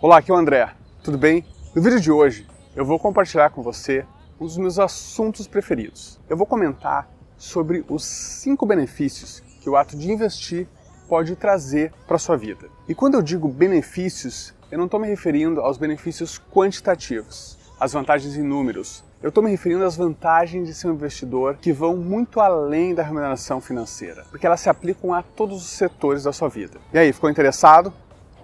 Olá, aqui é o André, tudo bem? No vídeo de hoje eu vou compartilhar com você um dos meus assuntos preferidos. Eu vou comentar sobre os cinco benefícios que o ato de investir pode trazer para a sua vida. E quando eu digo benefícios, eu não estou me referindo aos benefícios quantitativos, às vantagens em números. Eu estou me referindo às vantagens de ser um investidor que vão muito além da remuneração financeira, porque elas se aplicam a todos os setores da sua vida. E aí, ficou interessado?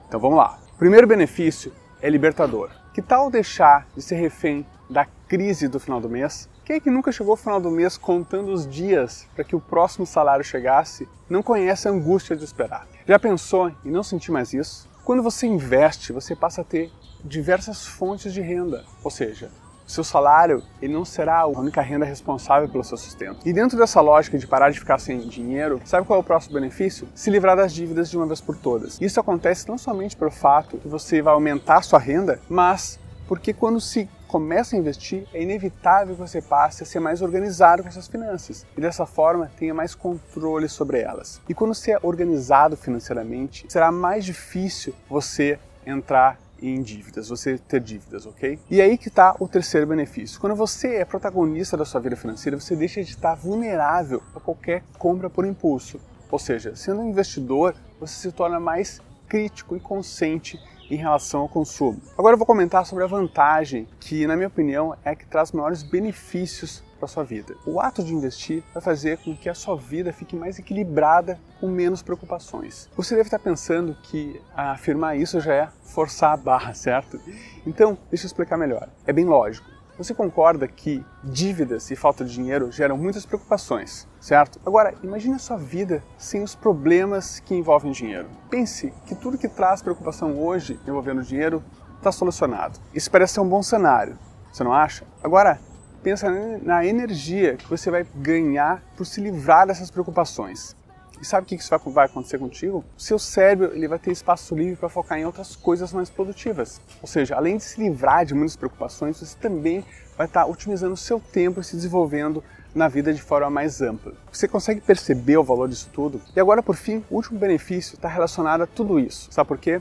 Então vamos lá. Primeiro benefício é libertador. Que tal deixar de ser refém da crise do final do mês? Quem é que nunca chegou ao final do mês contando os dias para que o próximo salário chegasse não conhece a angústia de esperar? Já pensou em não sentir mais isso? Quando você investe, você passa a ter diversas fontes de renda, ou seja, seu salário ele não será a única renda responsável pelo seu sustento. E dentro dessa lógica de parar de ficar sem dinheiro, sabe qual é o próximo benefício? Se livrar das dívidas de uma vez por todas. Isso acontece não somente pelo fato que você vai aumentar sua renda, mas porque quando se começa a investir, é inevitável que você passe a ser mais organizado com suas finanças e dessa forma tenha mais controle sobre elas. E quando você é organizado financeiramente, será mais difícil você entrar em dívidas, você ter dívidas, ok? E aí que está o terceiro benefício. Quando você é protagonista da sua vida financeira, você deixa de estar vulnerável a qualquer compra por impulso. Ou seja, sendo um investidor, você se torna mais crítico e consciente em relação ao consumo. Agora eu vou comentar sobre a vantagem que, na minha opinião, é que traz maiores benefícios para sua vida. O ato de investir vai fazer com que a sua vida fique mais equilibrada, com menos preocupações. Você deve estar pensando que afirmar isso já é forçar a barra, certo? Então, deixa eu explicar melhor. É bem lógico. Você concorda que dívidas e falta de dinheiro geram muitas preocupações, certo? Agora, imagine a sua vida sem os problemas que envolvem dinheiro. Pense que tudo que traz preocupação hoje envolvendo dinheiro está solucionado. Isso parece ser um bom cenário, você não acha? Agora, pensa na energia que você vai ganhar por se livrar dessas preocupações. E sabe o que isso vai acontecer contigo? O seu cérebro ele vai ter espaço livre para focar em outras coisas mais produtivas. Ou seja, além de se livrar de muitas preocupações, você também vai estar otimizando o seu tempo e se desenvolvendo na vida de forma mais ampla. Você consegue perceber o valor disso tudo? E agora, por fim, o último benefício está relacionado a tudo isso. Sabe por quê?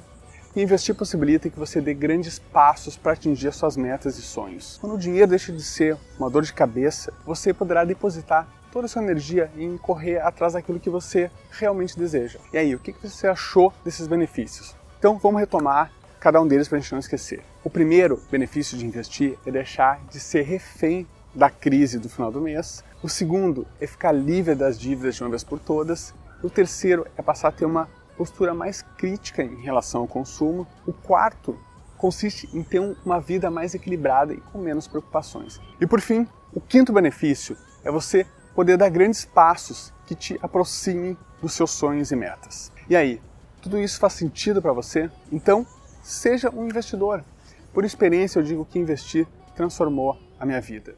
E investir possibilita que você dê grandes passos para atingir as suas metas e sonhos. Quando o dinheiro deixa de ser uma dor de cabeça, você poderá depositar toda a sua energia em correr atrás daquilo que você realmente deseja. E aí, o que você achou desses benefícios? Então, vamos retomar cada um deles para a gente não esquecer. O primeiro benefício de investir é deixar de ser refém da crise do final do mês. O segundo é ficar livre das dívidas de uma vez por todas. O terceiro é passar a ter uma postura mais crítica em relação ao consumo. O quarto consiste em ter uma vida mais equilibrada e com menos preocupações. E por fim, o quinto benefício é você poder dar grandes passos que te aproximem dos seus sonhos e metas. E aí, tudo isso faz sentido para você? Então, seja um investidor. Por experiência, eu digo que investir transformou a minha vida.